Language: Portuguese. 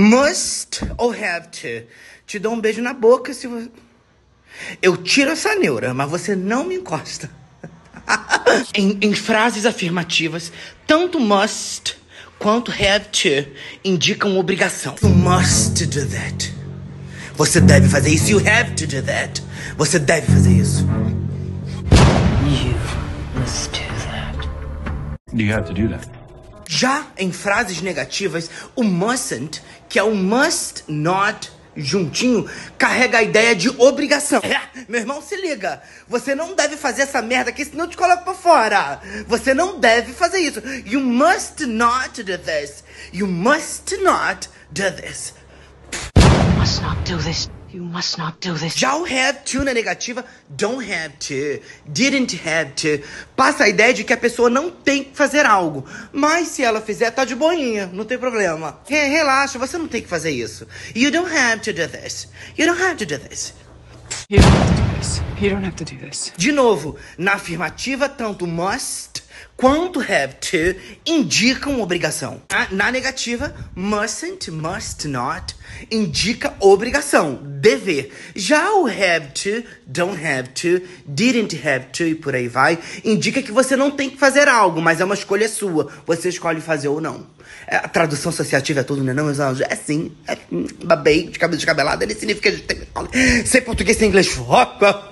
Must ou have to? Te dou um beijo na boca se você. Eu tiro essa neura, mas você não me encosta. em, em frases afirmativas, tanto must quanto have to indicam obrigação. You must do that. Você deve fazer isso. You have to do that. Você deve fazer isso. You must do that. You have to do that. Já em frases negativas, o mustn't, que é o must not juntinho, carrega a ideia de obrigação. É, meu irmão, se liga. Você não deve fazer essa merda aqui, senão eu te coloco pra fora. Você não deve fazer isso. You must not do this. You must not do this. Must not do this. You must not do this. Já o have to na negativa, don't have to, didn't have to, passa a ideia de que a pessoa não tem que fazer algo. Mas se ela fizer, tá de boinha, não tem problema. Re relaxa, você não tem que fazer isso. You don't have to do this. You don't have to do this. You don't have to do this. You don't have to do this. De novo, na afirmativa, tanto must quanto have to indicam obrigação. Na, na negativa, mustn't, must not indica obrigação, dever. Já o have to, don't have to, didn't have to e por aí vai, indica que você não tem que fazer algo, mas é uma escolha sua. Você escolhe fazer ou não. É, a tradução associativa é tudo, né? Não, meus anjos? É sim. É, hum, babei de cabelo descabelado. Ele significa... Sem português, sem inglês. Foca!